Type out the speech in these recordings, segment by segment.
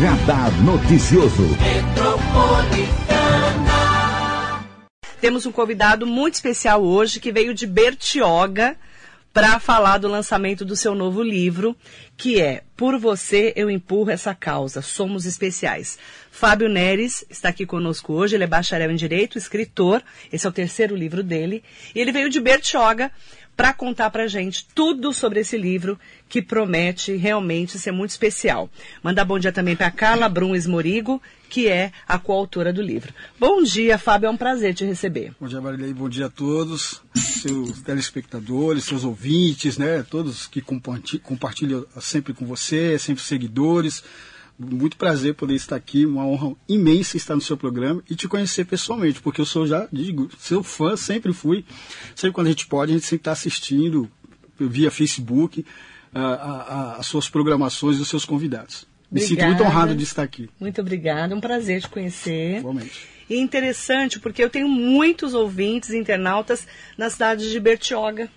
Radar Noticioso. Temos um convidado muito especial hoje que veio de Bertioga para falar do lançamento do seu novo livro, que é Por Você Eu Empurro Essa Causa, Somos Especiais. Fábio Neres está aqui conosco hoje, ele é bacharel em Direito, escritor, esse é o terceiro livro dele, e ele veio de Bertioga para contar para gente tudo sobre esse livro que promete realmente ser muito especial. Mandar bom dia também para Carla Brum Esmorigo, que é a coautora do livro. Bom dia, Fábio, é um prazer te receber. Bom dia, Marilei, bom dia a todos, seus telespectadores, seus ouvintes, né, todos que compartilham sempre com você, sempre seguidores. Muito prazer poder estar aqui, uma honra imensa estar no seu programa e te conhecer pessoalmente, porque eu sou já, digo, seu fã, sempre fui. Sempre quando a gente pode, a gente sempre está assistindo via Facebook as suas programações e os seus convidados. Me sinto muito honrado de estar aqui. Muito obrigada, é um prazer te conhecer. Igualmente. E é interessante porque eu tenho muitos ouvintes, internautas na cidade de Bertioga.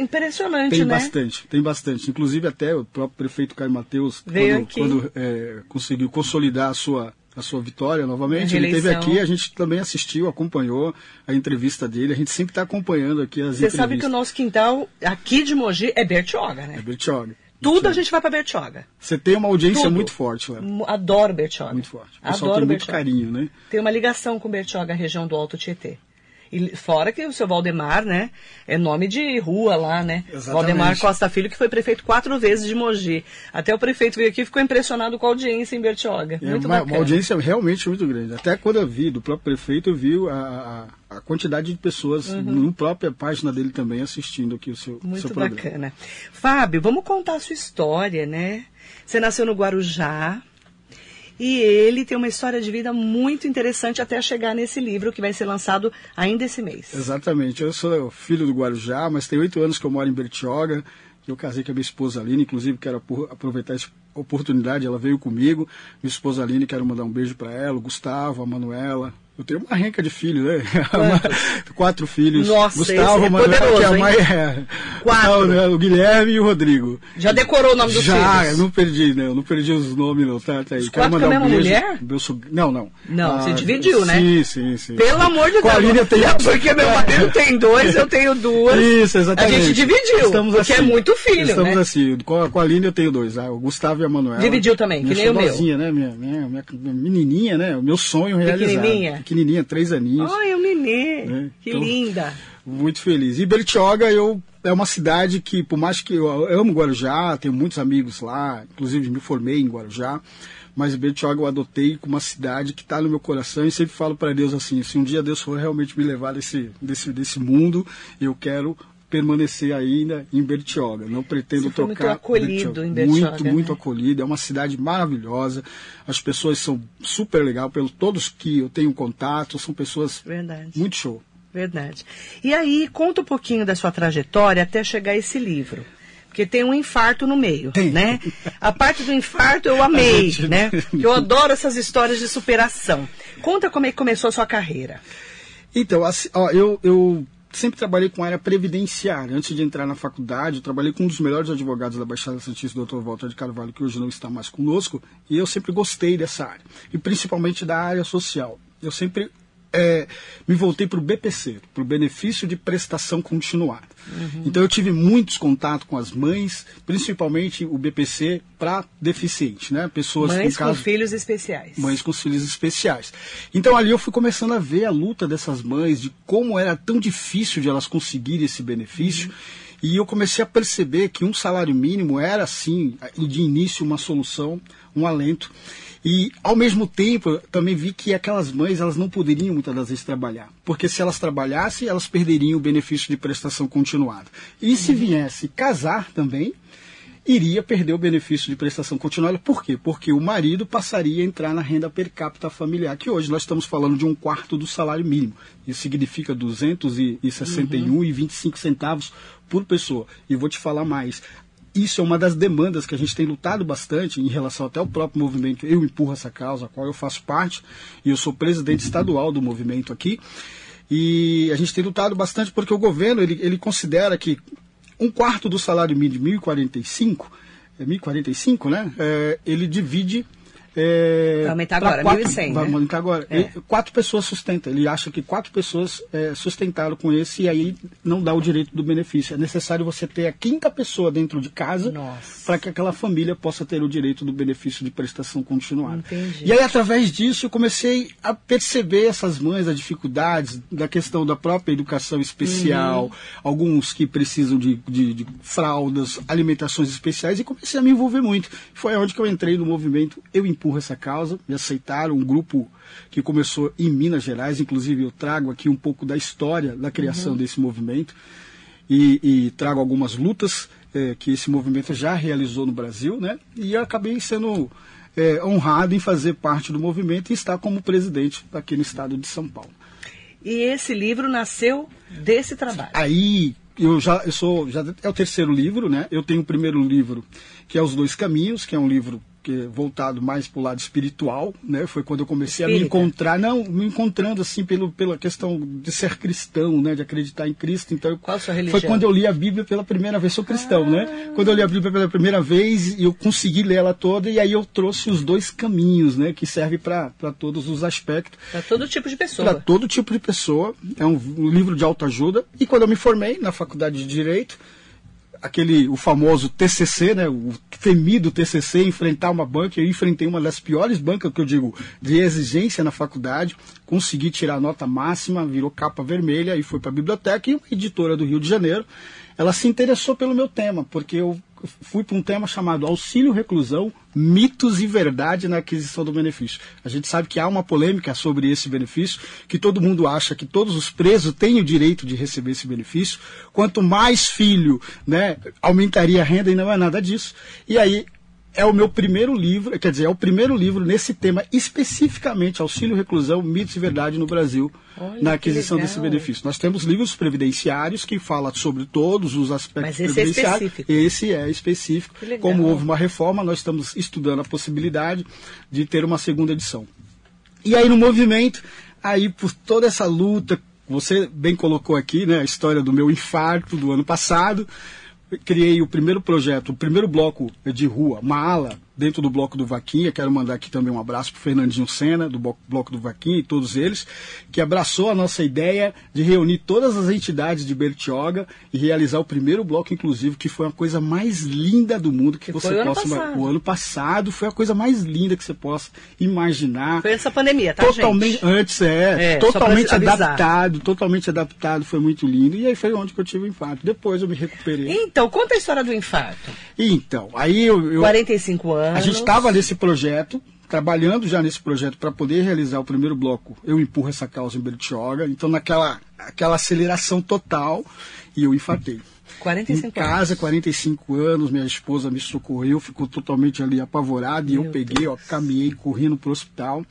Impressionante, tem né? Tem bastante, tem bastante. Inclusive até o próprio prefeito Caio Mateus, Veio quando, quando é, conseguiu consolidar a sua, a sua vitória novamente, ele esteve aqui, a gente também assistiu, acompanhou a entrevista dele, a gente sempre está acompanhando aqui as Você entrevistas. sabe que o nosso quintal aqui de Mogi é Bertioga, né? É Bertioga. Tudo a gente vai para Bertioga. Você tem uma audiência Tudo. muito forte lá. Adoro Bertioga. Muito forte. O pessoal Adoro tem muito Bertioga. carinho, né? Tem uma ligação com Bertioga, a região do Alto Tietê. E fora que o seu Valdemar, né? É nome de rua lá, né? Exatamente. Valdemar Costa Filho, que foi prefeito quatro vezes de Mogi. Até o prefeito veio aqui e ficou impressionado com a audiência em Bertioga. É Muito uma, bacana. uma audiência realmente muito grande. Até quando eu vi do próprio prefeito, eu vi a, a, a quantidade de pessoas na própria página dele também assistindo aqui o seu, Uhum. Muito seu programa. bacana. Fábio, vamos contar a sua história, né? Você nasceu no Guarujá. E ele tem uma história de vida muito interessante até chegar nesse livro que vai ser lançado ainda esse mês. Exatamente. Eu sou filho do Guarujá, mas tem oito anos que eu moro em Bertioga. Eu casei com a minha esposa Aline, inclusive quero apro- aproveitar essa oportunidade, ela veio comigo. Minha esposa Aline, quero mandar um beijo para ela, o Gustavo, a Manuela. Eu tenho uma renca de filhos, né? Quatro filhos. Nossa, Gustavo, é Manuela, poderoso, que é a hein? mãe é. Quatro. Né? O Guilherme e o Rodrigo. Já decorou o nome dos Já, filhos? eu não perdi, não. Não perdi os nomes, não. Tá, tá aí. Os Quero quatro com a um mesma mulher? Meu sog- Não, não. Não, Ah, você dividiu, né? Sim, sim, sim. Pelo amor de Com a Deus. Eu tenho- É porque meu marido tem dois, eu tenho duas. Isso, exatamente. A gente dividiu, Estamos porque assim. é muito filho, Estamos né? assim. Com a, com a eu tenho dois, ah, o Gustavo e a Manuela. Dividiu também, minha que nem o meu. né? Minha, minha, minha, minha menininha, né? O meu sonho realizado. Pequenininha? Pequenininha, três aninhos. Ai, o nenê. É, Que então- linda. Muito feliz. E Bertioga eu, é uma cidade que, por mais que eu, eu amo Guarujá, tenho muitos amigos lá, inclusive me formei em Guarujá, mas Bertioga eu adotei como uma cidade que está no meu coração e sempre falo para Deus assim, se um dia Deus for realmente me levar desse, desse, desse mundo, eu quero permanecer ainda em Bertioga. Não pretendo Você foi muito trocar. acolhido em Bertioga, Muito, muito né? acolhido. É uma cidade maravilhosa. As pessoas são super legal, pelo todos que eu tenho contato, são pessoas Verdade. muito show. Verdade. E aí, conta um pouquinho da sua trajetória até chegar a esse livro. Porque tem um infarto no meio, Tem. né? A parte do infarto eu amei, gente- né? Eu adoro essas histórias de superação. Conta como é que começou a sua carreira. Então, assim, ó, eu, eu sempre trabalhei com área previdenciária. Antes de entrar na faculdade, eu trabalhei com um dos melhores advogados da Baixada Santista, o Dr. Walter de Carvalho, que hoje não está mais conosco, e eu sempre gostei dessa área, e principalmente da área social. Eu sempre é, me voltei para o BPC, para o benefício de prestação continuada. Então eu tive muitos contatos com as mães, principalmente o BPC para deficiente, né? Pessoas Mães com com caso filhos especiais. mães com os filhos especiais. Então ali eu fui começando a ver a luta dessas mães, de como era tão difícil de elas conseguirem esse benefício. E eu comecei a perceber que um salário mínimo era, sim, de início uma solução, um alento. E, ao mesmo tempo, também vi que aquelas mães elas não poderiam muitas das vezes trabalhar. Porque se elas trabalhassem, elas perderiam o benefício de prestação continuada. E se viesse casar também, iria perder o benefício de prestação continuada. Por quê? Porque o marido passaria a entrar na renda per capita familiar, que hoje nós estamos falando de um quarto do salário mínimo. Isso significa 261,25 centavos por pessoa. E vou te falar mais. Isso é uma das demandas que a gente tem lutado bastante em relação até ao próprio movimento Eu Empurro Essa Causa, a qual eu faço parte, e eu sou presidente estadual do movimento aqui. E a gente tem lutado bastante porque o governo ele, ele considera que um quarto do salário mínimo de 1.045, é 1.045, né? É, ele divide É, vai aumentar agora, quatro, 1.100, Vai né? aumentar agora. É. Quatro pessoas sustentam. Ele acha que quatro pessoas é, sustentaram com esse e aí não dá o direito do benefício. É necessário você ter a quinta pessoa dentro de casa para que aquela família possa ter o direito do benefício de prestação continuada. Entendi. E aí, através disso, eu comecei a perceber essas mães, as dificuldades da questão da própria educação especial, Uhum. alguns que precisam de, de- de fraldas, alimentações especiais, e comecei a me envolver muito. Foi onde que eu entrei no movimento Eu Empurro Essa Causa, me aceitaram, um grupo que começou em Minas Gerais, inclusive eu trago aqui um pouco da história da criação desse movimento e, e trago algumas lutas eh, que esse movimento já realizou no Brasil, né? E acabei sendo eh, honrado em fazer parte do movimento e estar como presidente aqui no estado de São Paulo. E esse livro nasceu desse trabalho. Aí eu já eu sou já é o terceiro livro, né? Eu tenho o primeiro livro que é Os Dois Caminhos, que é um livro que é voltado mais para o lado espiritual, né? Foi quando eu comecei a me Espírita. encontrar, não, me encontrando assim pelo, pela questão de ser cristão, né? De acreditar em Cristo. Então, Qual a sua foi religião? quando eu li a Bíblia pela primeira vez, sou cristão, né? Quando eu li a Bíblia pela primeira vez, eu consegui ler ela toda e aí eu trouxe os dois caminhos, né? Que serve para todos os aspectos Para todo tipo de para pessoa. todo tipo de pessoa. É um, um livro de autoajuda. E quando eu me formei na faculdade de Direito, aquele, o famoso TCC, né, o temido TCC, enfrentar uma banca, eu enfrentei uma das piores bancas, que eu digo, de exigência na faculdade, consegui tirar a nota máxima, virou capa vermelha e foi para a biblioteca. E uma editora do Rio de Janeiro, ela se interessou pelo meu tema, porque eu fui para um tema chamado auxílio reclusão, mitos e verdade na aquisição do benefício. A gente sabe que há uma polêmica sobre esse benefício, que todo mundo acha que todos os presos têm o direito de receber esse benefício. Quanto mais filho, né, aumentaria a renda e não é nada disso. E aí é o meu primeiro livro, quer dizer, é o primeiro livro nesse tema especificamente auxílio reclusão, mitos e verdade no Brasil Olha, na aquisição desse benefício. Nós temos livros previdenciários que falam sobre todos os aspectos Mas esse é previdenciários. específico. Esse é específico. Como houve uma reforma, nós estamos estudando a possibilidade de ter uma segunda edição. E aí no movimento, aí por toda essa luta, você bem colocou aqui, né, a história do meu infarto do ano passado, criei o primeiro projeto, o primeiro bloco de rua, uma ala dentro do bloco do Vaquinha. Quero mandar aqui também um abraço para Fernandinho Sena, do Blo- bloco do Vaquinha e todos eles, que abraçou a nossa ideia de reunir todas as entidades de Bertioga e realizar o primeiro bloco inclusivo, que foi a coisa mais linda do mundo que, Que você o ano possa passado. o ano passado foi a coisa mais linda que você possa imaginar Foi essa pandemia, tá, totalmente gente? antes é, É, totalmente adaptado totalmente adaptado foi muito lindo e aí foi onde que eu tive o infarto depois eu me recuperei Então, conta a história do infarto. então aí eu, eu 45 anos. A gente estava nesse projeto trabalhando já nesse projeto para poder realizar o primeiro bloco. Eu empurro essa causa em Bertioga então naquela aquela aceleração total e eu infartei. 45 em casa, 45 anos, minha esposa me socorreu, ficou totalmente ali apavorada e eu Meu peguei, ó, caminhei correndo para o hospital.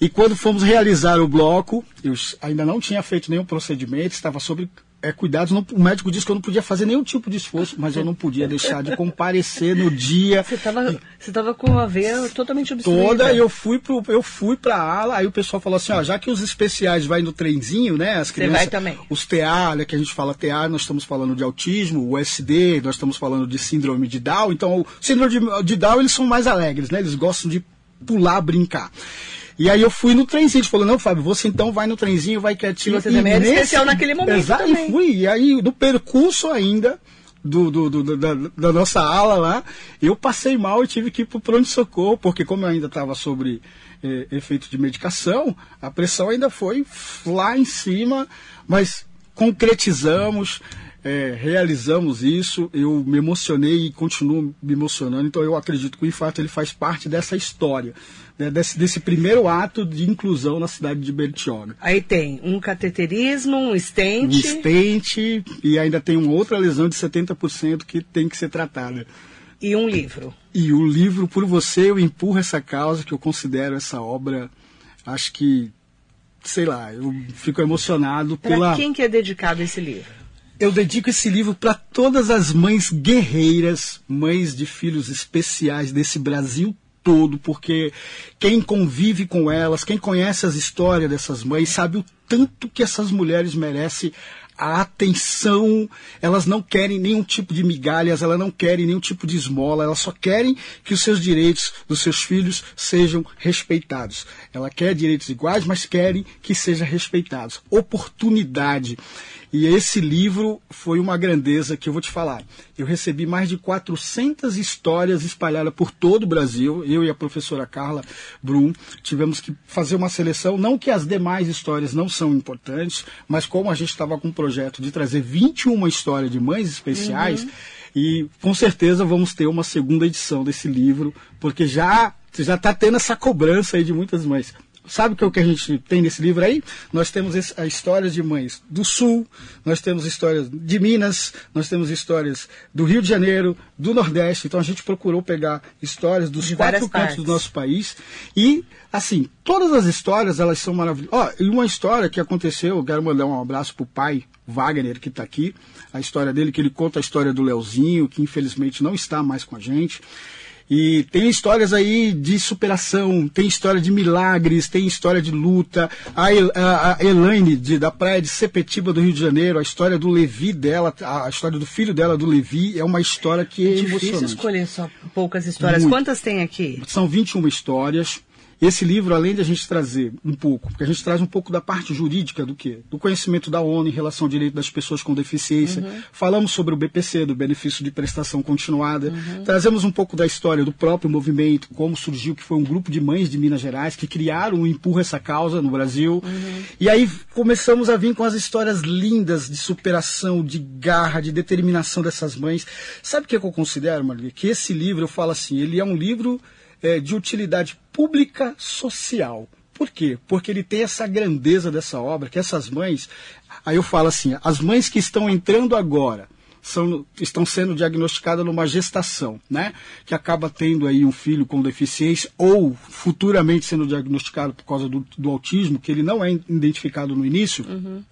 E quando fomos realizar o bloco, eu ainda não tinha feito nenhum procedimento, estava sobre é, cuidados. não- o médico disse que eu não podia fazer nenhum tipo de esforço, mas eu não podia deixar de comparecer no dia. Você estava você tava com a veia totalmente obstruída. Toda, eu fui pro, eu fui pra ala, aí o pessoal falou assim, ó, já que os especiais vai no trenzinho, né, as crianças, vai também. os TA, né, que a gente fala TA, nós estamos falando de autismo, o SD, nós estamos falando de síndrome de Down, então o síndrome de, de Down, eles são mais alegres, né, eles gostam de pular, brincar. E aí eu fui no trenzinho, ele falou, não, Fábio, você então vai no trenzinho, vai quietinho. E você também era nesse- especial naquele momento Exato, também. e fui, e aí no percurso ainda, do, do- do- da, da nossa ala lá, eu passei mal e tive que ir para o pronto-socorro, porque como eu ainda estava sobre eh, efeito de medicação, a pressão ainda foi lá em cima, mas concretizamos, eh, realizamos isso, eu me emocionei e continuo me emocionando, então eu acredito que o infarto ele faz parte dessa história, né, desse, desse primeiro ato de inclusão na cidade de Bertioga Aí tem um cateterismo, um um stent. estente e ainda tem uma outra lesão de 70% que tem que ser tratada. e um livro. E o livro Por Você Eu Empurro Essa Causa, que eu considero essa obra, acho que, sei lá, eu fico emocionado Para pela... quem que é dedicado esse livro? Eu dedico esse livro para todas as mães guerreiras, mães de filhos especiais desse Brasil todo, porque quem convive com elas, quem conhece as histórias dessas mães, sabe o tanto que essas mulheres merecem a atenção, elas não querem nenhum tipo de migalhas, elas não querem nenhum tipo de esmola, elas só querem que os seus direitos dos seus filhos sejam respeitados. Ela quer direitos iguais, mas querem que sejam respeitados. Oportunidade. E esse livro foi uma grandeza que eu vou te falar. Eu recebi mais de 400 histórias espalhadas por todo o Brasil. Eu e a professora Carla Brum tivemos que fazer uma seleção. Não que as demais histórias não são importantes, mas como a gente estava com um projeto de trazer 21 histórias de mães especiais, uhum. e com certeza vamos ter uma segunda edição desse livro, porque já já está tendo essa cobrança aí de muitas mães. Sabe o que a gente tem nesse livro aí? Nós temos as histórias de mães do Sul, nós temos histórias de Minas, nós temos histórias do Rio de Janeiro, do Nordeste. Então a gente procurou pegar histórias dos de quatro cantos do nosso país. E, assim, todas as histórias, elas são maravilhosas. Ó, e uma história que aconteceu, eu quero mandar um abraço pro pai, Wagner, que está aqui. A história dele, que ele conta a história do Leozinho, que infelizmente não está mais com a gente. E tem histórias aí de superação, tem história de milagres, tem história de luta. A, El, a, a Elaine, de, da praia de Sepetiba, do Rio de Janeiro, a história do Levi dela, a história do filho dela, do Levi, é uma história que é, é difícil escolher só poucas histórias. Muito. Quantas tem aqui? São 21 histórias. Esse livro, além de a gente trazer um pouco, porque a gente traz um pouco da parte jurídica do quê? Do conhecimento da ONU em relação ao direito das pessoas com deficiência. Uhum. Falamos sobre o BPC, do benefício de prestação continuada. Uhum. Trazemos um pouco da história do próprio movimento, como surgiu, que foi um grupo de mães de Minas Gerais que criaram e empurra essa causa no Brasil. Uhum. E aí começamos a vir com as histórias lindas de superação, de garra, de determinação dessas mães. Sabe o que, eu considero, Maria? Que esse livro, eu falo assim, ele é um livro é, de utilidade pública social. Por quê? Porque ele tem essa grandeza dessa obra, que essas mães, aí eu falo assim, as mães que estão entrando agora, são, estão sendo diagnosticadas numa gestação, né? Que acaba tendo aí um filho com deficiência ou futuramente sendo diagnosticado por causa do, do autismo, que ele não é identificado no início, uhum.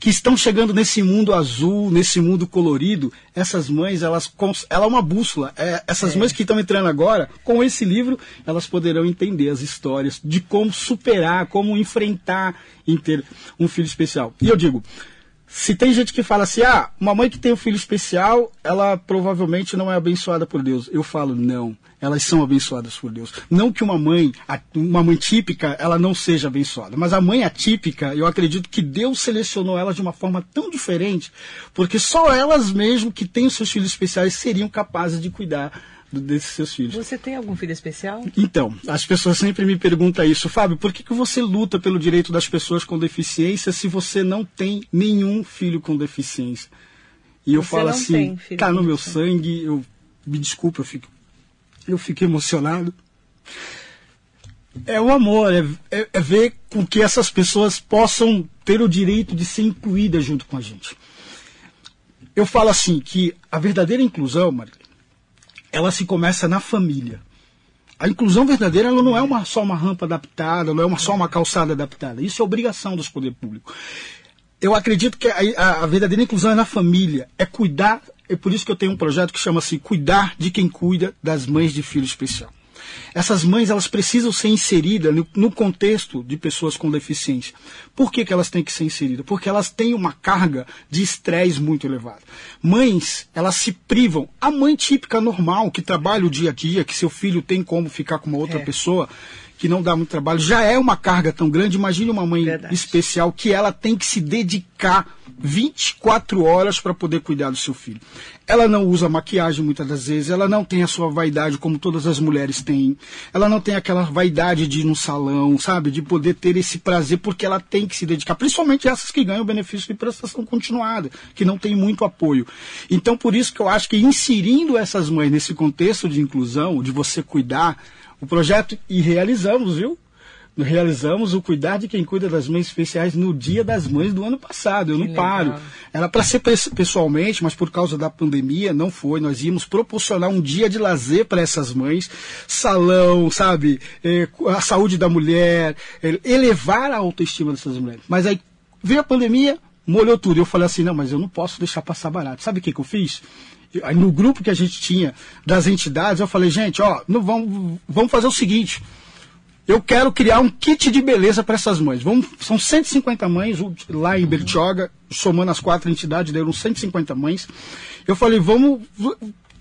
que estão chegando nesse mundo azul, nesse mundo colorido. Essas mães, elas, ela é uma bússola. É, essas é. mães que estão entrando agora, com esse livro, elas poderão entender as histórias de como superar, como enfrentar em ter um filho especial. E eu digo, se tem gente que fala assim, ah, uma mãe que tem um filho especial, ela provavelmente não é abençoada por Deus. Eu falo, não, elas são abençoadas por Deus. Não que uma mãe, uma mãe típica, ela não seja abençoada, mas a mãe atípica, eu acredito que Deus selecionou elas de uma forma tão diferente, porque só elas mesmo que têm os seus filhos especiais seriam capazes de cuidar desses seus filhos. Você tem algum filho especial? Então, as pessoas sempre me perguntam isso. Fábio, por que, que você luta pelo direito das pessoas com deficiência se você não tem nenhum filho com deficiência? E eu você falo assim, tá no meu sangue, eu me desculpa, eu fico, eu fico emocionado. É o amor, é, é, é ver com que essas pessoas possam ter o direito de ser incluídas junto com a gente. Eu falo assim que a verdadeira inclusão, Maria, ela se começa na família. A inclusão verdadeira ela não é uma, só uma rampa adaptada, não é uma, só uma calçada adaptada. Isso é obrigação dos poderes públicos. Eu acredito que a, a, verdadeira inclusão é na família, é cuidar. É por isso que eu tenho um projeto que chama-se Cuidar de quem cuida das mães de filho especial. Essas mães elas precisam ser inseridas no, no contexto de pessoas com deficiência. Por que, que elas têm que ser inseridas? Porque elas têm uma carga de estresse muito elevada. Mães, elas se privam. A mãe típica normal, que trabalha o dia a dia, que seu filho tem como ficar com uma outra é. pessoa, que não dá muito trabalho, já é uma carga tão grande. Imagine uma mãe Verdade. especial que ela tem que se dedicar 24 horas para poder cuidar do seu filho. Ela não usa maquiagem muitas das vezes, ela não tem a sua vaidade como todas as mulheres têm. Ela não tem aquela vaidade de ir no salão, sabe? De poder ter esse prazer, porque ela tem que se dedicar, principalmente essas que ganham benefício de prestação continuada, que não tem muito apoio. Então, por isso que eu acho que inserindo essas mães nesse contexto de inclusão, de você cuidar, o projeto, e realizamos, viu? Realizamos o Cuidar de Quem Cuida das Mães Especiais no Dia das Mães do ano passado. Eu que não legal. paro. Era para ser pessoalmente, mas por causa da pandemia não foi. Nós íamos proporcionar um dia de lazer para essas mães, salão, sabe? É, a saúde da mulher, é, elevar a autoestima dessas mulheres. Mas aí veio a pandemia, molhou tudo. Eu falei assim: não, mas eu não posso deixar passar barato. Sabe o que, que eu fiz? Aí no grupo que a gente tinha das entidades, eu falei, gente, ó, não vamos, vamos fazer o seguinte. Eu quero criar um kit de beleza para essas mães. Vamos, são 150 mães lá em Bertioga, somando as quatro entidades, deram 150 mães. Eu falei, vamos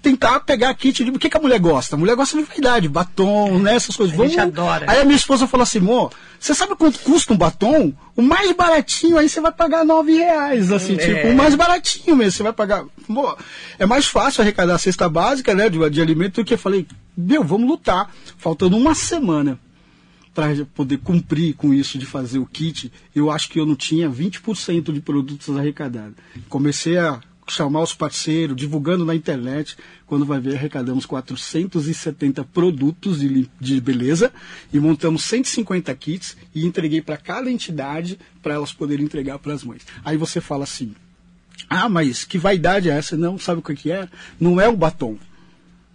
tentar pegar kit de. O que, que a mulher gosta? A mulher gosta de vaidade, batom, né? Essas coisas. A gente adora. Aí a minha esposa falou assim, amor, você sabe quanto custa um batom? O mais baratinho aí você vai pagar nove reais, assim, É. tipo, o mais baratinho mesmo, você vai pagar. Amor, é mais fácil arrecadar a cesta básica, né, de, de alimento do que eu falei, meu, vamos lutar. Faltando uma semana para poder cumprir com isso de fazer o kit, eu acho que eu não tinha 20% de produtos arrecadados. Comecei a chamar os parceiros, divulgando na internet. Quando vai ver, arrecadamos 470 produtos de, de beleza e montamos 150 kits e entreguei para cada entidade para elas poderem entregar para as mães. Aí você fala assim: ah, mas que vaidade é essa? Não, sabe o que é? Não é o batom,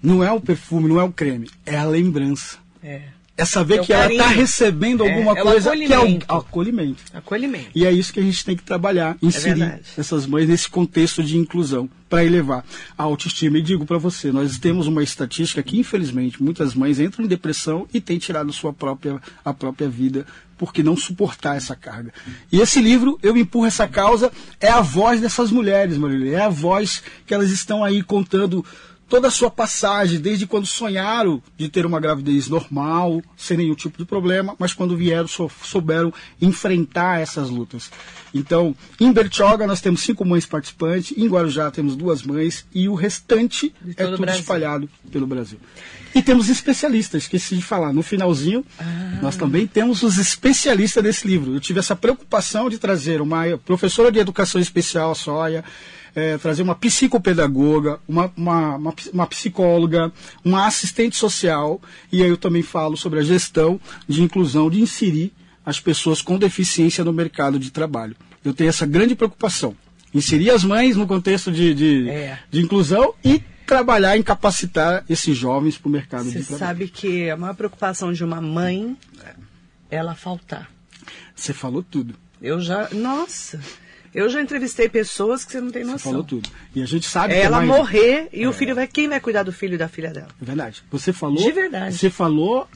não é o perfume, não é o creme, é a lembrança. É. É saber É que ela carinho. está recebendo É, alguma é coisa que é o acolhimento. acolhimento. E é isso que a gente tem que trabalhar, inserir verdade. essas mães nesse contexto de inclusão para elevar a autoestima. E digo para você, nós temos uma estatística que infelizmente muitas mães entram em depressão e têm tirado sua própria a própria vida porque não suportar essa carga. E esse livro, Eu Empurro Essa Causa, é a voz dessas mulheres, Marília. É a voz que elas estão aí contando toda a sua passagem, desde quando sonharam de ter uma gravidez normal, sem nenhum tipo de problema, mas quando vieram, sou- souberam enfrentar essas lutas. Então, em Bertioga nós temos cinco mães participantes, em Guarujá temos duas mães e o restante é tudo Brasil. espalhado pelo Brasil. E temos especialistas, esqueci de falar, no finalzinho, Ah. nós também temos os especialistas desse livro. Eu tive essa preocupação de trazer uma professora de educação especial, a Sóia, eh, trazer uma psicopedagoga, uma, uma, uma, uma psicóloga, uma assistente social, e aí eu também falo sobre a gestão de inclusão, de inserir as pessoas com deficiência no mercado de trabalho. Eu tenho essa grande preocupação. Inserir as mães no contexto de, de, É. de inclusão e trabalhar em capacitar esses jovens para o mercado Você de trabalho. sabe que a maior preocupação de uma mãe é ela faltar. Você falou tudo. Eu já. Nossa! Eu já entrevistei pessoas que você não tem Você noção. falou tudo. E a gente sabe É que ela mais- morrer e o filho vai. Quem vai cuidar do filho e da filha dela? É verdade. Você falou. De verdade. Você falou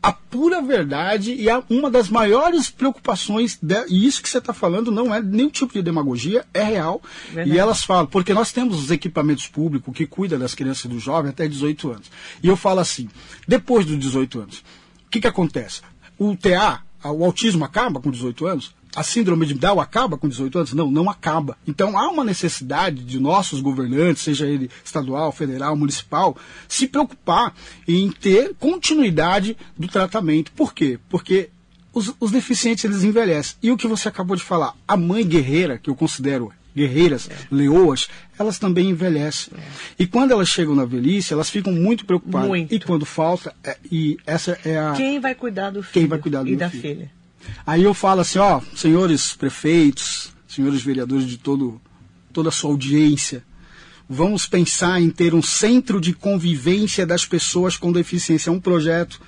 a pura verdade e a, uma das maiores preocupações, de- e isso que você está falando não é nenhum tipo de demagogia, é real. Verdade. E elas falam, porque nós temos os equipamentos públicos que cuidam das crianças e do jovem até 18 anos. E eu falo assim, depois dos 18 anos, o que, que acontece? O TA, o autismo acaba com 18 anos? A síndrome de Down acaba com 18 anos? Não, não acaba. Então há uma necessidade de nossos governantes, seja ele estadual, federal, municipal, se preocupar em ter continuidade do tratamento. Por quê? Porque os, os deficientes eles envelhecem. E o que você acabou de falar, a mãe guerreira, que eu considero guerreiras, leoas, elas também envelhecem. E quando elas chegam na velhice, elas ficam muito preocupadas. Muito. E quando falta, é- e essa é a. Quem vai cuidar do filho Quem vai cuidar do e da filho? filha? Aí eu falo assim, ó, senhores prefeitos, senhores vereadores de todo, toda a sua audiência, vamos pensar em ter um centro de convivência das pessoas com deficiência. É um projeto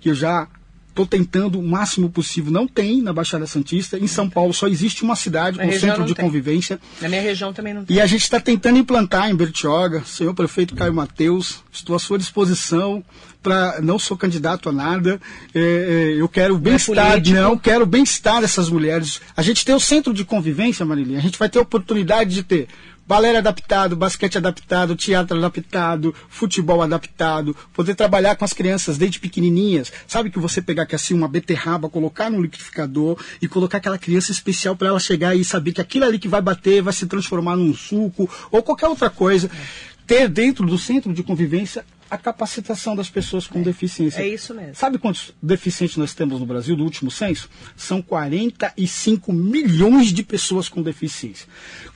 que eu já estou tentando o máximo possível. Não tem na Baixada Santista. Em São Paulo só existe uma cidade Na com centro de tem. convivência. Na minha região também não tem. E a gente está tentando implantar em Bertioga, senhor prefeito Caio Mateus, estou à sua disposição para não sou candidato a nada, é, é, eu quero o bem-estar, político. não, quero o bem-estar dessas mulheres. A gente tem o centro de convivência, Marilinha, a gente vai ter a oportunidade de ter balé adaptado, basquete adaptado, teatro adaptado, futebol adaptado, poder trabalhar com as crianças desde pequenininhas. Sabe que você pegar que assim uma beterraba, colocar no liquidificador e colocar aquela criança especial para ela chegar e saber que aquilo ali que vai bater vai se transformar num suco ou qualquer outra coisa. Ter dentro do centro de convivência a capacitação das pessoas com deficiência. É isso mesmo. Sabe quantos deficientes nós temos no Brasil do último censo? São 45 milhões de pessoas com deficiência.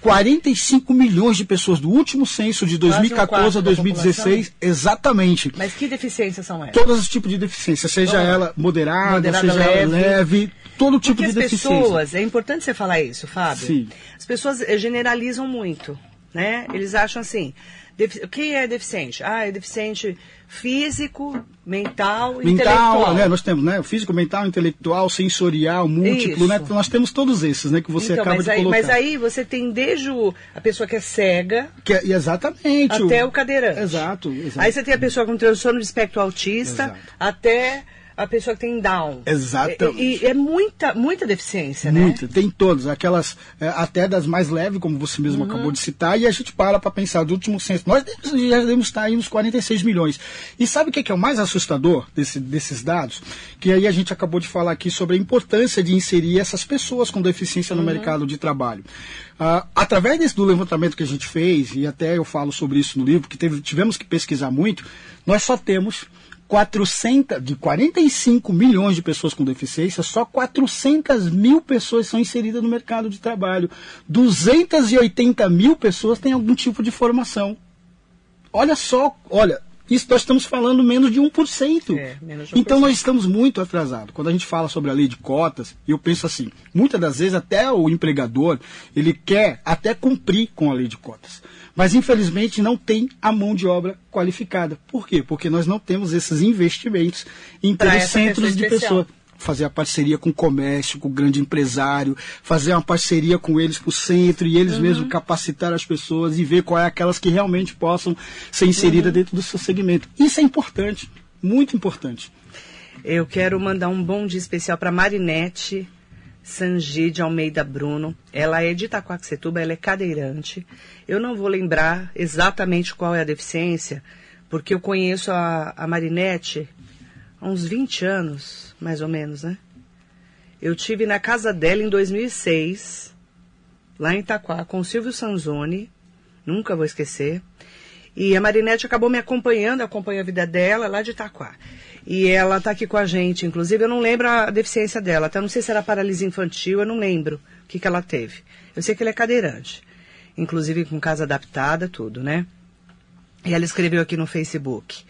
45 milhões de pessoas do último censo de Quase um 2014 a quarto da 2016, exatamente. Mas que deficiências são essas? Todos os tipos de deficiência, seja ela moderada, Moderada, seja ela leve. leve, todo tipo Porque de as deficiência. pessoas, é importante você falar isso, Fábio. Sim. As pessoas eh, generalizam muito, né? Eles acham assim, quem é deficiente? Ah, é deficiente físico, mental e intelectual. Mental, né? Nós temos, né? Físico, mental, intelectual, sensorial, múltiplo, Isso. né? Nós temos todos esses, né? Que você Então, acaba de aí, colocar. mas aí você tem desde o- a pessoa que é cega Que é- exatamente. até o cadeirante. Exato, exato. Aí você tem a pessoa com transtorno de espectro autista Exato. até a pessoa que tem Down. Exatamente. E, e é muita, muita deficiência, né? Muita, tem todas, aquelas é, até das mais leves, como você mesmo Uhum. acabou de citar, e a gente para para pensar do último censo. Nós já devemos estar aí nos 46 milhões. E sabe o que é, que é o mais assustador desse- desses dados? Que aí a gente acabou de falar aqui sobre a importância de inserir essas pessoas com deficiência no Uhum. mercado de trabalho. Ah, através desse, do levantamento que a gente fez, e até eu falo sobre isso no livro, que teve- tivemos que pesquisar muito, nós só temos 400, de 45 milhões de pessoas com deficiência, só 400 mil pessoas são inseridas no mercado de trabalho. 280 mil pessoas têm algum tipo de formação. Olha só, olha, isso nós estamos falando menos de 1%. É, menos de 1%. Então nós estamos muito atrasados. Quando a gente fala sobre a lei de cotas, eu penso assim, muitas das vezes até o empregador, ele quer até cumprir com a lei de cotas. Mas infelizmente não tem a mão de obra qualificada. Por quê? Porque nós não temos esses investimentos em ter centros de pessoas fazer a parceria com o comércio, com o grande empresário, fazer uma parceria com eles para o centro e Uhum. eles mesmos capacitar as pessoas e ver qual é aquelas que realmente possam ser inseridas Uhum. dentro do seu segmento. Isso é importante, muito importante. Eu quero mandar um bom dia especial para Marinete Sangi de Almeida Bruno. Ela é de Itaquaquecetuba, ela é cadeirante. Eu não vou lembrar exatamente qual é a deficiência, porque eu conheço a, a Marinete há uns 20 anos, mais ou menos, né? Eu tive na casa dela em 2006, lá em Itaquá, com o Silvio Sanzoni. Nunca vou esquecer. E a Marinete acabou me acompanhando, acompanha a vida dela lá de Itaquá. E ela está aqui com a gente, inclusive eu não lembro a deficiência dela, até não sei se era paralisia infantil, eu não lembro o que, que ela teve. Eu sei que ela é cadeirante, inclusive com casa adaptada, tudo, né? E ela escreveu aqui no Facebook.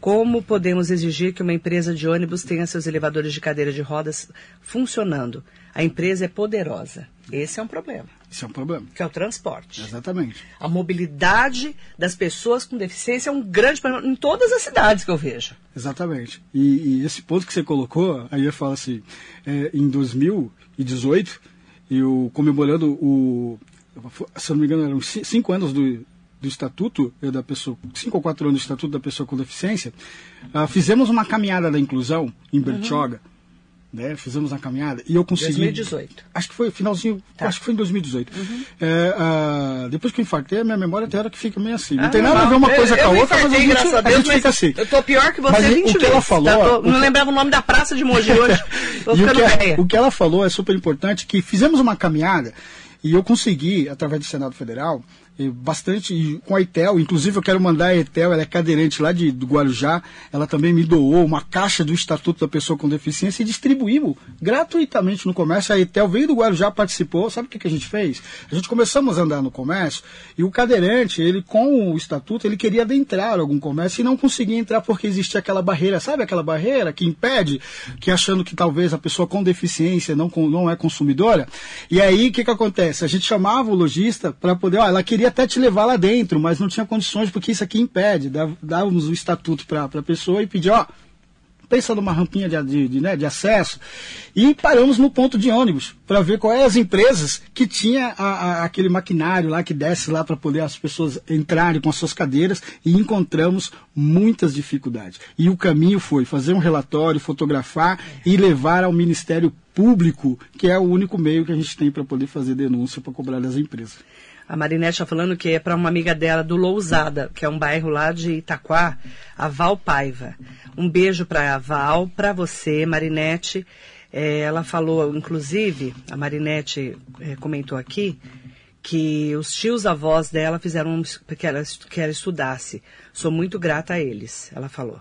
Como podemos exigir que uma empresa de ônibus tenha seus elevadores de cadeira de rodas funcionando? A empresa é poderosa. Esse é um problema, Isso é um problema. que é o transporte. Exatamente. A mobilidade das pessoas com deficiência é um grande problema em todas as cidades que eu vejo. Exatamente. E, e esse ponto que você colocou, aí eu falo assim, é, em 2018, eu comemorando o, se não me engano, eram ci- cinco anos do, do estatuto da pessoa, cinco ou quatro anos do estatuto da pessoa com deficiência, ah, fizemos uma caminhada da inclusão em Bertioga, né? Fizemos uma caminhada e eu consegui. 2018. Acho que foi finalzinho, Tá. acho que foi em 2018. É, ah, depois que eu infartei, a minha memória até hora que fica meio assim. Não Ah, tem nada a ver uma coisa Eu- com a outra, mas a infartei, gente, a Deus, gente fica assim. Eu tô pior que você Mas 20 o que vezes. ela falou, tá? Tô- não que- lembrava o nome da praça de Mogi hoje. O que, velha. o que ela falou é super importante, que fizemos uma caminhada e eu consegui, através do Senado Federal, bastante, com a Etel, inclusive eu quero mandar a Etel, ela é cadeirante lá de, do Guarujá, ela também me doou uma caixa do Estatuto da Pessoa com Deficiência e distribuímos gratuitamente no comércio. A Etel veio do Guarujá, participou, sabe o que, que a gente fez? A gente começamos a andar no comércio e o cadeirante, ele com o Estatuto, ele queria adentrar algum comércio e não conseguia entrar porque existia aquela barreira, sabe aquela barreira que impede, que achando que talvez a pessoa com deficiência não, não é consumidora. E aí, o que, que acontece? A gente chamava o lojista para poder, ó, ela queria até te levar lá dentro, mas não tinha condições porque isso aqui impede. Dá- Dávamos o estatuto para a pessoa e pedia, ó, pensa numa rampinha de, de, de, né, de acesso e paramos no ponto de ônibus para ver quais as empresas que tinha a- a- aquele maquinário lá que desce lá para poder as pessoas entrarem com as suas cadeiras e encontramos muitas dificuldades. E o caminho foi fazer um relatório, fotografar e levar ao Ministério Público, que é o único meio que a gente tem para poder fazer denúncia para cobrar das empresas. A Marinete está falando que é para uma amiga dela do Lousada, que é um bairro lá de Itaquá, a Val Paiva. Um beijo para a Val, para você, Marinete. É, ela falou, inclusive, a Marinete é, comentou aqui, que os tios avós dela fizeram que, ela, que ela estudasse. Sou muito grata a eles, ela falou.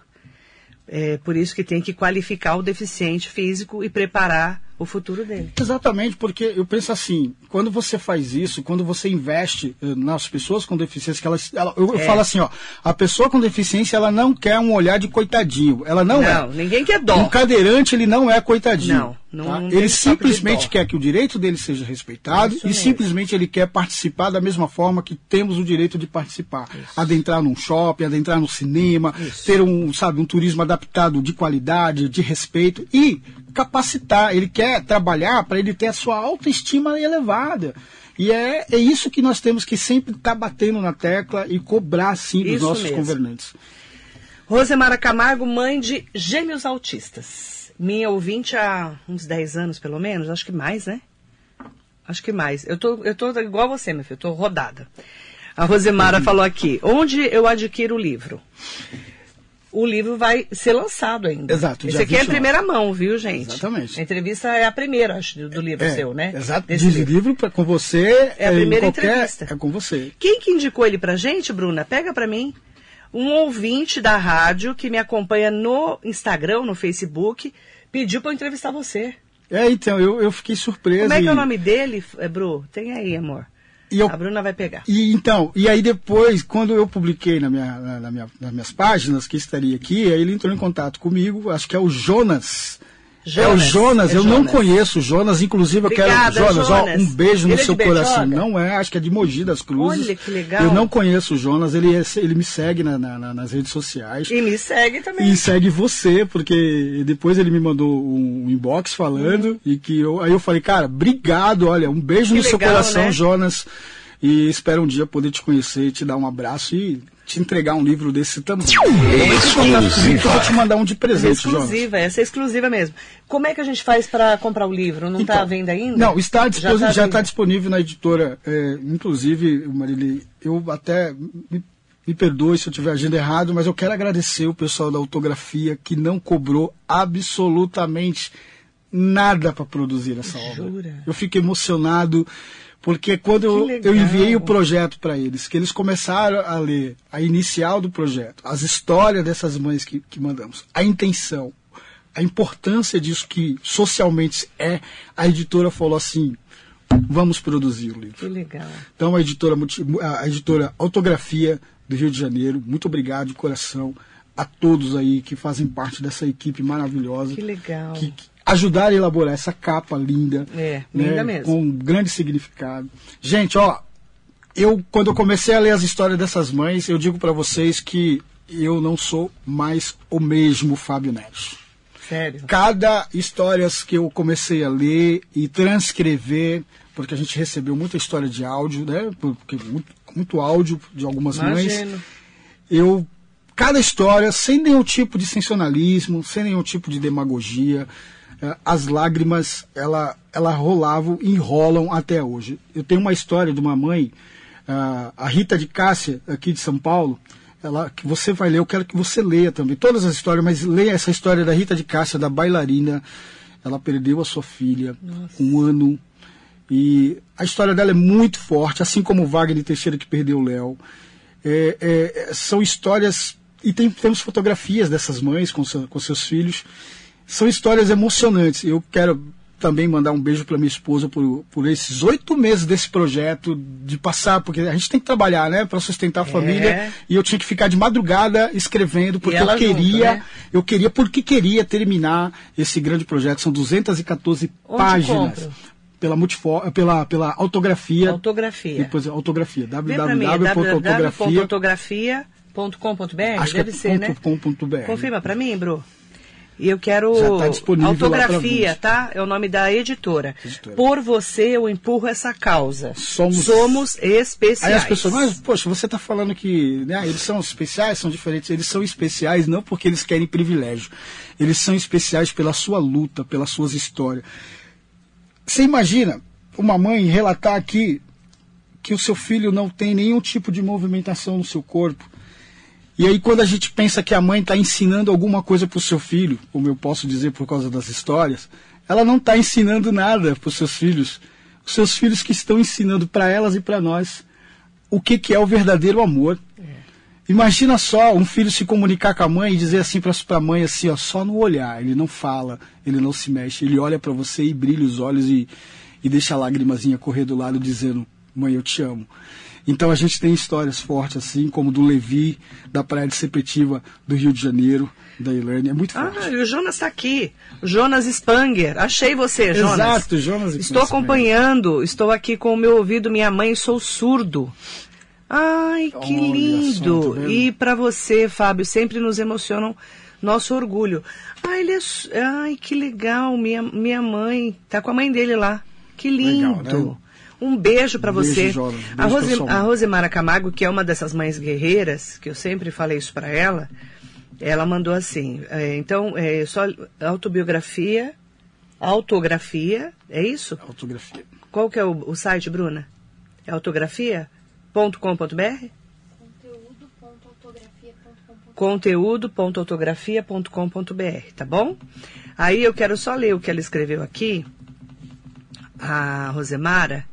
É por isso que tem que qualificar o deficiente físico e preparar o futuro dele. Exatamente, porque eu penso assim, quando você faz isso, quando você investe eh, nas pessoas com deficiência, que elas, ela- eu, É. falo assim, ó, a pessoa com deficiência, ela não quer um olhar de coitadinho, ela não, é. Não, ninguém quer dó. Um cadeirante, ele não é coitadinho. Não, não- tá? não ele simplesmente quer que o direito dele seja respeitado Isso e mesmo. simplesmente ele quer participar da mesma forma que temos o direito de participar. Adentrar num shopping, adentrar no cinema, ter um, sabe, um turismo adaptado de qualidade, de respeito e capacitar. Ele quer trabalhar para ele ter a sua autoestima elevada. E é, é isso que nós temos que sempre estar batendo na tecla e cobrar, sim, dos Isso nossos mesmo. governantes. Rosemara Camargo, mãe de gêmeos autistas. Minha ouvinte há uns 10 anos, pelo menos, acho que mais, né? Acho que mais. Eu tô, eu tô igual a você, meu filho, eu tô rodada. A Rosemara falou aqui, onde eu adquiro o livro? O livro vai ser lançado ainda. Exato, Esse aqui é a 29. primeira mão, viu, gente? Exatamente. A entrevista é a primeira, acho, do- livro É, seu, né? Exato. Desse Diz livro. livro pra- com você. É a em primeira qualquer- entrevista. É com você. Quem que indicou ele pra gente, Bruna? Pega pra mim. Um ouvinte da rádio que me acompanha no Instagram, no Facebook, pediu pra eu entrevistar você. É, então, eu, eu fiquei surpreso. Como é que é o e- nome dele, Bru? Tem aí, amor. E eu A Bruna vai pegar. E então, e aí depois, quando eu publiquei na minha, na, na minha- nas minhas páginas que estaria aqui, aí ele entrou em contato comigo, acho que é o Jonas. É o Jonas, Jonas, é eu não Jonas. conheço o Jonas, inclusive eu Obrigada, quero. Jonas, ó, Jonas. um beijo no é seu coração. Não é, acho que é de Mogi das Cruzes. Olha que legal. Eu não conheço o Jonas, ele, é- ele me segue na- na- na- nas redes sociais. E me segue também. E segue você, porque depois ele me mandou um inbox falando e que eu, aí eu falei, cara, obrigado, olha, um beijo Que no seu legal, coração, né? Jonas. E espero um dia poder te conhecer, te dar um abraço e te entregar um livro desse tamanho. Exclusiva. Eu vou te mandar um de É presente, Jonas. exclusiva, essa é exclusiva mesmo. Como é que a gente faz pra comprar o livro? Não tá à Então, venda ainda? Não, está disposi- já tá está à venda. disponível na editora. é, inclusive, Marília, eu até me, me perdoe se eu tiver agindo errado, mas eu quero agradecer o pessoal da autografia que não cobrou absolutamente nada para produzir essa obra. Jura? Eu fico emocionado. Porque quando eu, enviei o projeto para eles, que eles começaram a ler a inicial do projeto, as histórias dessas mães que, que mandamos, a intenção, a importância disso que socialmente é, a editora falou assim: vamos produzir o livro. Que legal. Então a editora, a editora Autografia do Rio de Janeiro, muito obrigado de coração a todos aí que fazem parte dessa equipe maravilhosa. Que legal. Que, que ajudaram a elaborar essa capa linda. É, né, linda mesmo. Com um grande significado. Gente, ó, eu quando eu comecei a ler as histórias dessas mães, eu digo para vocês que eu não sou mais o mesmo Fábio Neves Sério. cada histórias que eu comecei a ler e transcrever, porque a gente recebeu muita história de áudio, né? Porque muito, muito áudio de algumas mães. Imagino. Eu cada história sem nenhum tipo de sensacionalismo, sem nenhum tipo de demagogia, as lágrimas ela ela rolavam e rolam até hoje. Eu tenho uma história de uma mãe, ah, a Rita de Cássia aqui de São Paulo. Ela, que você vai ler, eu quero que você leia também todas as histórias, mas leia essa história da Rita de Cássia, da bailarina. Ela perdeu a sua filha, um ano, e a história dela é muito forte, assim como o Wagner Teixeira que perdeu o Léo. É, é, são histórias, e tem, temos fotografias dessas mães com, seu- com seus filhos. São histórias emocionantes. Eu quero também mandar um beijo para minha esposa por, por esses oito meses desse projeto, de passar, porque a gente tem que trabalhar, né, para sustentar a família. E eu tinha que ficar de madrugada escrevendo, porque eu ela junto, queria, né? eu queria, porque queria terminar esse grande projeto. São 214 Onde páginas. compro? Pela, multifo, pela, pela autografia. Autografia. Depois, autografia. Vê pra mim, é www.autografia.com.br? Acho Deve que ser, é né? Confirma pra mim, Bru. E eu quero Já tá autografia, tá? É o nome da editora. Editora. Por você eu empurro essa causa. Somos- Somos especiais. Aí as pessoas, mas, poxa, você está falando que né, eles são especiais, são diferentes. Eles são especiais não porque eles querem privilégio. Eles são especiais pela sua luta, pelas suas histórias. Você imagina uma mãe relatar aqui que o seu filho não tem nenhum tipo de movimentação no seu corpo. E aí, quando a gente pensa que a mãe está ensinando alguma coisa para o seu filho, como eu posso dizer por causa das histórias, ela não está ensinando nada para os seus filhos. Os seus filhos que estão ensinando para elas e para nós o que, que é o verdadeiro amor. Imagina só um filho se comunicar com a mãe e dizer assim para a mãe assim, ó, só no olhar, ele não fala, ele não se mexe, ele olha para você e brilha os olhos e, e deixa a lágrimazinha correr do lado dizendo, mãe, eu te amo. Então a gente tem histórias fortes assim, como do Levi, da Praia de Sepetiba, do Rio de Janeiro, da Ilane, é muito forte. Ah, e o Jonas está aqui. Jonas Spanger. Achei você, Jonas. Exato, Jonas Estou acompanhando. Estou aqui com o meu ouvido, minha mãe, sou surdo. Ai, que Olha lindo. e para você, Fábio, sempre nos emocionam nosso orgulho. Ai, ele é, ai, que legal. Minha, minha mãe. Tá com a mãe dele lá. Que lindo. Legal, né? Um beijo para beijo, você. A, beijo pra Rose, a Rosemara Camargo, que é uma dessas mães guerreiras, que eu sempre falei isso para ela, Ela mandou assim, é, então, é só autobiografia, autografia, é isso? Autografia. Qual que é o, o site, Bruna? É autografia.com.br? conteúdo.autografia.com.br, tá bom? Aí eu quero só ler o que ela escreveu aqui. A Rosemara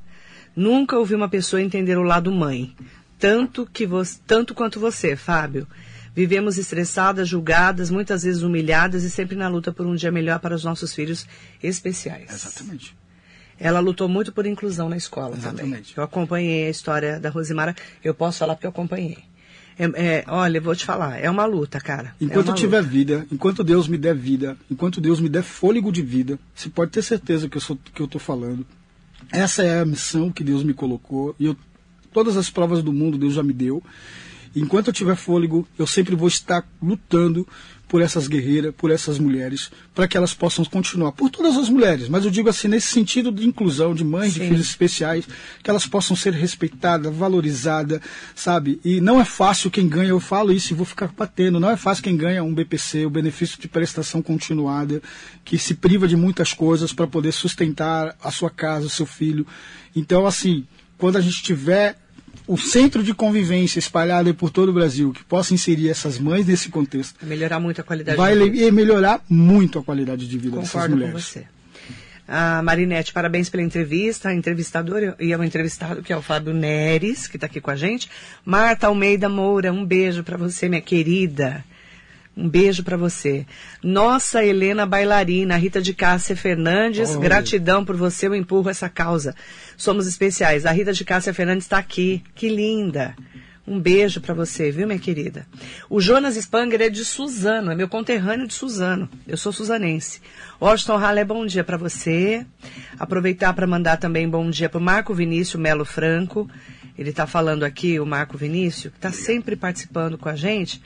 nunca ouvi uma pessoa entender o lado mãe, tanto que você, tanto quanto você, Fábio. Vivemos estressadas, julgadas, muitas vezes humilhadas e sempre na luta por um dia melhor para os nossos filhos especiais. Exatamente. Ela lutou muito por inclusão na escola Exatamente. também. Eu acompanhei a história da Rosemara. Eu posso falar porque eu acompanhei. É, é, olha, eu vou te falar, é uma luta, cara. é Enquanto uma eu tiver luta. vida, enquanto Deus me der vida, enquanto Deus me der fôlego de vida, você pode ter certeza que eu sou que eu estou falando. Essa é a missão que Deus me colocou e eu, todas as provas do mundo Deus já me deu. Enquanto eu tiver fôlego, eu sempre vou estar lutando por essas guerreiras, por essas mulheres, para que elas possam continuar. Por todas as mulheres, mas eu digo assim, nesse sentido de inclusão, de mães, de Sim. filhos especiais, que elas possam ser respeitadas, valorizadas, sabe? E não é fácil quem ganha, eu falo isso e vou ficar batendo, não é fácil quem ganha um BPC, o benefício de prestação continuada, que se priva de muitas coisas para poder sustentar a sua casa, o seu filho. Então, assim, quando a gente tiver o centro de convivência espalhado por todo o Brasil, que possa inserir essas mães nesse contexto, Melhorar muito a qualidade vai de vida. melhorar muito a qualidade de vida dessas Concordo com mulheres. você. A Marinete, parabéns pela entrevista, a entrevistadora e ao entrevistado, que é o Fábio Neres, que está aqui com a gente. Marta Almeida Moura, um beijo para você, minha querida. Um beijo para você. Nossa Helena bailarina, Rita de Cássia Fernandes, Olha. gratidão por você, eu empurro essa causa. Somos especiais. A Rita de Cássia Fernandes está aqui. Que linda. Um beijo para você, viu, minha querida? O Jonas Spanger é de Suzano, é meu conterrâneo de Suzano. Eu sou suzanense. Washington Halle, bom dia para você. Aproveitar para mandar também bom dia para o Marco Vinícius Melo Franco. Ele está falando aqui, o Marco Vinícius, que está sempre participando com a gente.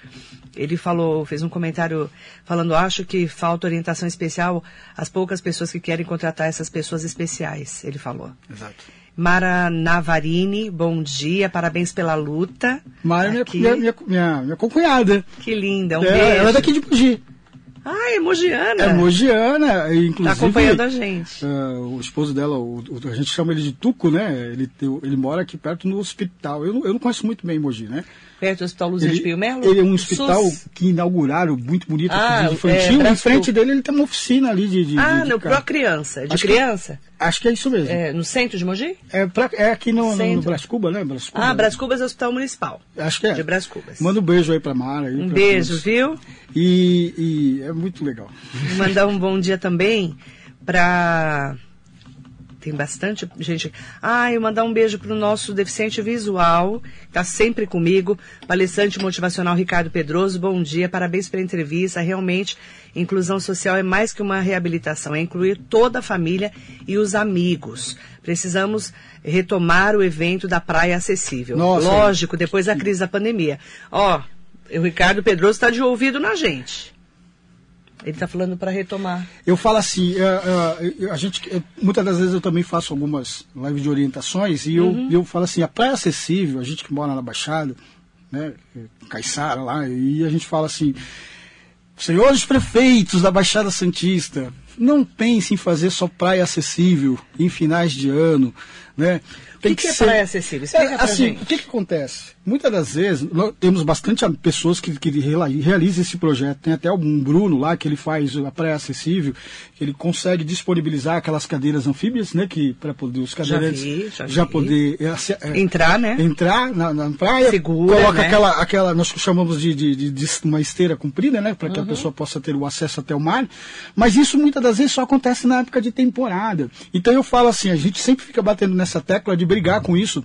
Ele falou, fez um comentário falando, acho que falta orientação especial às poucas pessoas que querem contratar essas pessoas especiais. Ele falou. Exato. Mara Navarini, bom dia, parabéns pela luta. Mara é minha, minha, minha, minha, concunhada. Que linda, um É, beijo. ela é daqui de Mogi. Ah, é Mogiana. É mogiana, inclusive. Tá acompanhando a gente. ah, o esposo dela, o, o- a gente chama ele de Tuco, né? Ele, ele mora aqui perto no hospital. Eu eu não conheço muito bem Mogi, né? Perto do Hospital Luzia de Pio Melo? ele é um hospital SUS? que inauguraram, muito bonito, Ah, de infantil. é, em frente dele ele tem uma oficina ali de. de Ah, de, de Pro Criança. De Acho que- criança? Acho que é isso mesmo. É, É, no centro de Mogi? pra- é aqui no, no, no Brás Cuba, né? Brás Cuba. Ah, Brás Cubas é Hospital Municipal. Acho que é. De Brás Cubas. Manda um beijo aí pra Mara. Aí, Um beijo, todos. viu? E, e é muito legal. Mandar um bom dia também para tem bastante gente. Ah, eu mandar um beijo para o nosso deficiente visual, que está sempre comigo, palestrante motivacional Ricardo Pedroso. Bom dia, parabéns pela entrevista. Realmente, inclusão social é mais que uma reabilitação, é incluir toda a família e os amigos. Precisamos retomar o evento da Praia Acessível. Nossa. Lógico, depois da crise da pandemia. Ó, o Ricardo Pedroso está de ouvido na gente. Ele está falando para retomar. Eu falo assim, é, é, a gente, é, muitas das vezes eu também faço algumas lives de orientações e eu, Uhum. eu falo assim, a praia acessível, a gente que mora na Baixada, né, Caiçara lá, e a gente fala assim, senhores prefeitos da Baixada Santista, não pense em fazer só praia acessível em finais de ano, né? O que, que é praia acessível? Explica É, assim, gente. o que, que acontece? Muitas das vezes, nós temos bastante pessoas que, que realizam esse projeto. Tem até um Bruno lá que ele faz a praia acessível, que ele consegue disponibilizar aquelas cadeiras anfíbias, né? Que para poder os cadeirantes vi, já vi. poder é, é, Entrar, né? entrar na, na praia, Segura, coloca né? aquela, aquela, nós chamamos de, de, de- de uma esteira comprida, né? Para que Uhum. a pessoa possa ter o acesso até o mar. Mas isso muitas das vezes só acontece na época de temporada. Então eu falo assim, a gente sempre fica batendo nessa tecla de brigar com isso.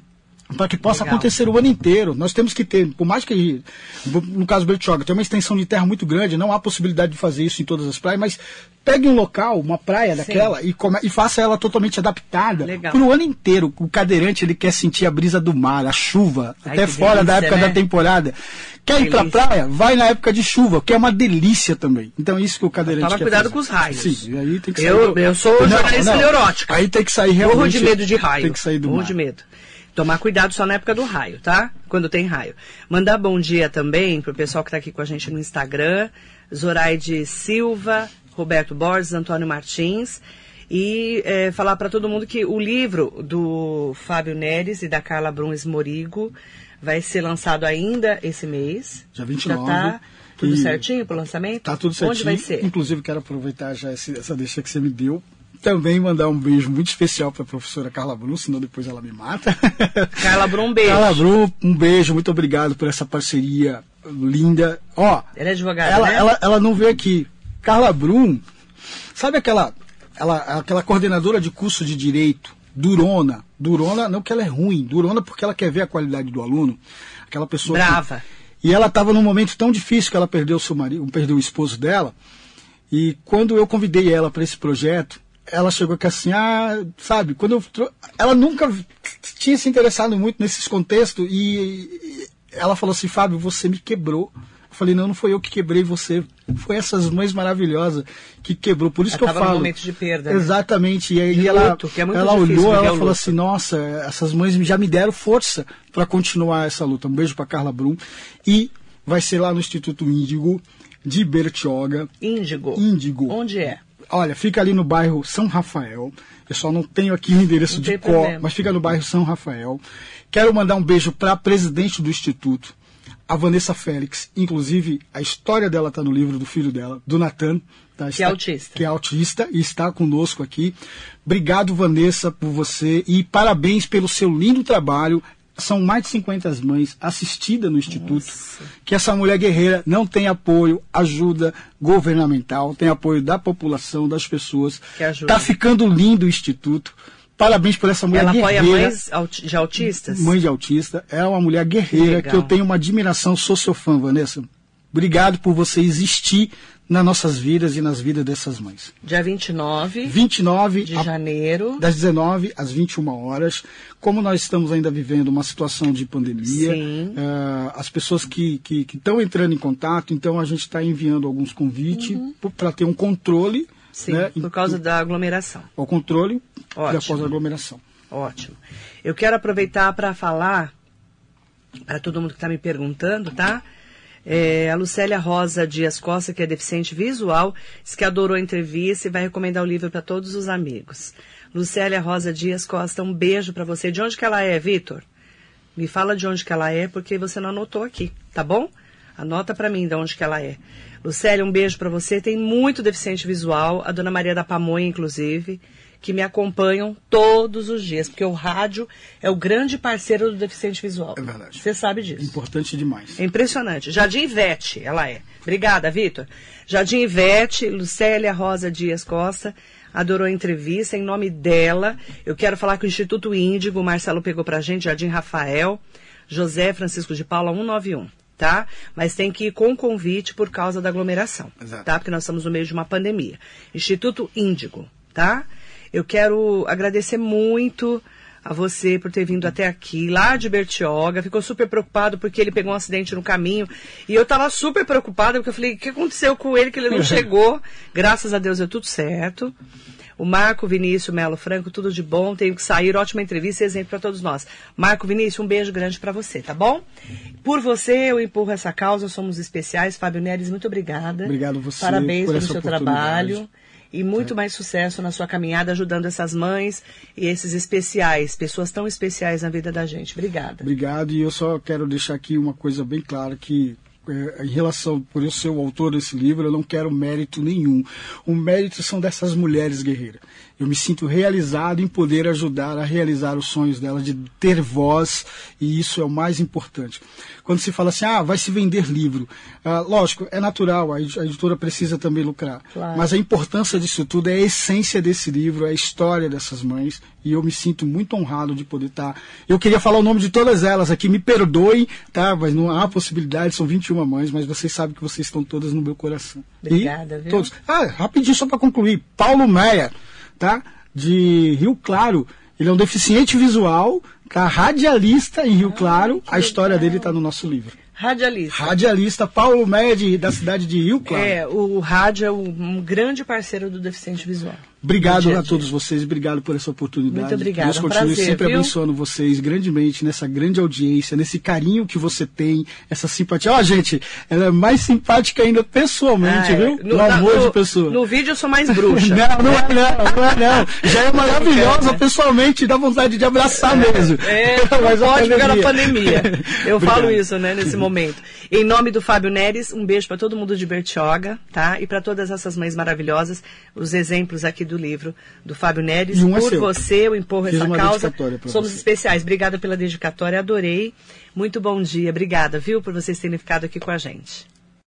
Para que possa Legal. acontecer o ano inteiro. Nós temos que ter, por mais que, no caso do Bertioga, tem uma extensão de terra muito grande, não há possibilidade de fazer isso em todas as praias, mas pegue um local, uma praia daquela, e, come- e faça ela totalmente adaptada para o ano inteiro. O cadeirante ele quer sentir a brisa do mar, a chuva, Ai, até fora da delícia, época né? da temporada. Quer ir pra Delícia. praia? Vai na época de chuva, que é uma delícia também. Então é isso que o cadeirante Toma quer cuidado fazer. com os raios. Sim, aí tem que Eu- sair. eu sou jornalista neurótica. Aí tem que sair realmente. Morro de medo de raio. Tem que sair do Morro mar. de medo. Tomar cuidado só na época do raio, tá? Quando tem raio. Mandar bom dia também pro pessoal que está aqui com a gente no Instagram. Zoraide Silva, Roberto Borges, Antônio Martins. E é, falar para todo mundo que o livro do Fábio Neres e da Carla Bruns Morigo vai ser lançado ainda esse mês. Dia 29. Já tá tudo certinho pro lançamento? Tá tudo certinho. Onde vai ser? Inclusive, quero aproveitar já essa deixa que você me deu. Também mandar um beijo muito especial para a professora Carla Brum, senão depois ela me mata. Carla Brum, um beijo. Carla Brum, um beijo, muito obrigado por essa parceria linda. Ó, Ela é advogada, ela, né? ela, ela não veio aqui. Carla Brum, sabe aquela, ela, aquela coordenadora de curso de direito, durona? Durona, não que ela é ruim, durona porque ela quer ver a qualidade do aluno. Aquela pessoa. que- Brava. e ela estava num momento tão difícil que ela perdeu o seu marido, perdeu o esposo dela. E quando eu convidei ela para esse projeto, ela chegou aqui assim, ah, sabe, quando eu ela nunca tinha se interessado muito nesses contextos e, e ela falou assim, Fábio, você me quebrou. Eu falei, não, não foi eu que quebrei você, foi essas mães maravilhosas que quebrou. Por isso Ela que eu falo. momento de perda, né? Exatamente. E aí De ela, luto, que é muito ela difícil olhou, ela o falou luto. assim, nossa, essas mães já me deram força para continuar essa luta. Um beijo para Carla Brum. E vai ser lá no Instituto Índigo de Bertioga. Índigo. Índigo. Onde é? Olha, fica ali no bairro São Rafael. Eu só não tenho aqui o endereço Não de cor, problema. mas fica no bairro São Rafael. Quero mandar um beijo para a presidente do Instituto, a Vanessa Félix. Inclusive, a história dela está no livro do filho dela, do Natan. tá? Que é autista. Que é autista e está conosco aqui. Obrigado, Vanessa, por você e parabéns pelo seu lindo trabalho. São mais de 50 mães assistidas no Instituto. Que essa mulher guerreira não tem apoio, ajuda governamental, tem apoio da população, das pessoas. Que ajuda. Tá ficando lindo o Instituto. Parabéns por essa mulher Ela apoia guerreira. mães auti- de autistas? Mãe de autista. É uma mulher guerreira Legal. que eu tenho uma admiração, sou seu fã, Vanessa. Obrigado por você existir nas nossas vidas e nas vidas dessas mães. Dia 29 29 de a- janeiro. das 19 às 21 horas. Como nós estamos ainda vivendo uma situação de pandemia, eh, as pessoas que estão entrando em contato, então a gente está enviando alguns convites para ter um controle, Uhum. Sim, né, por causa da aglomeração. o controle da Ótimo. pós-aglomeração. Ótimo. Eu quero aproveitar para falar para todo mundo que está me perguntando, tá? É, a Lucélia Rosa Dias Costa, que é deficiente visual, diz que adorou a entrevista e vai recomendar o livro para todos os amigos. Lucélia Rosa Dias Costa, um beijo para você. De onde que ela é, Vitor? Me fala de onde que ela é, porque você não anotou aqui, tá bom? Anota para mim de onde que ela é. Lucélia, um beijo para você. Tem muito deficiente visual, a dona Maria da Pamonha, inclusive, que me acompanham todos os dias, porque o rádio é o grande parceiro do deficiente visual. É verdade. Você sabe disso. Importante demais. É impressionante. Jardim Ivete, ela é. Obrigada, Vitor. Jardim Ivete, Lucélia Rosa Dias Costa, adorou a entrevista. Em nome dela, eu quero falar que o Instituto Índigo, o Marcelo pegou pra gente, Jardim Rafael, José Francisco de Paula 191. Tá? Mas tem que ir com convite por causa da aglomeração. Exato. Tá? Porque nós estamos no meio de uma pandemia. Instituto Índigo, tá? Eu quero agradecer muito a você por ter vindo até aqui, lá de Bertioga. Ficou super preocupado porque ele pegou um acidente no caminho. E eu tava super preocupada porque eu falei, o que aconteceu com ele que ele não chegou? Graças a Deus deu tudo certo. O Marco Vinícius Melo Franco, tudo de bom. Tenho que sair, ótima entrevista e exemplo para todos nós. Marco Vinícius, um beijo grande para você, tá bom? Por você, eu empurro essa causa, somos especiais. Fábio Neres, muito obrigada. Obrigado você Parabéns pelo seu trabalho. E muito mais sucesso na sua caminhada, ajudando essas mães e esses especiais, pessoas tão especiais na vida da gente. Obrigada. Obrigado, e eu só quero deixar aqui uma coisa bem clara que eh, em relação por eu ser o autor desse livro, eu não quero mérito nenhum. O mérito são dessas mulheres guerreiras. Eu me sinto realizado em poder ajudar a realizar os sonhos delas, de ter voz, e isso é o mais importante. Quando se fala assim, ah, vai se vender livro. Ah, lógico, é natural, a ed- a editora precisa também lucrar. Claro. Mas a importância disso tudo é a essência desse livro, é a história dessas mães, e eu me sinto muito honrado de poder estar. Eu queria falar o nome de todas elas aqui, me perdoem, tá? Mas não há possibilidade, são 21 mães, mas vocês sabem que vocês estão todas no meu coração. Obrigada, e viu? Todos. Ah, rapidinho só para concluir. Paulo Meia, tá? De Rio Claro. Ele é um deficiente visual, tá? Radialista em Rio Claro. A história dele está no nosso livro. Radialista. Radialista Paulo Meia, de- da cidade de Rio Claro. É, o rádio é um grande parceiro do deficiente visual. Obrigado dia a a dia. todos vocês, obrigado por essa oportunidade. Muito obrigada, Deus um continue prazer, sempre viu? abençoando vocês grandemente nessa grande audiência, nesse carinho que você tem, essa simpatia. Ó, gente, ela é mais simpática ainda pessoalmente, Ah, é. viu? No- amor no- de pessoa. No vídeo eu sou mais bruxa. Não, não é não, não é não. Já é maravilhosa pessoalmente, dá vontade de abraçar mesmo. É, Mas pode ficar na pandemia. Eu Obrigado. falo isso, né, nesse momento. Em nome do Fábio Neres, um beijo para todo mundo de Bertioga, tá? E para todas essas mães maravilhosas, os exemplos aqui do livro do Fábio Neres. Um é Por seu. você, eu empurro Fiz essa causa. Somos você. especiais. Obrigada pela dedicatória, adorei. Muito bom dia. Obrigada, viu, por vocês terem ficado aqui com a gente.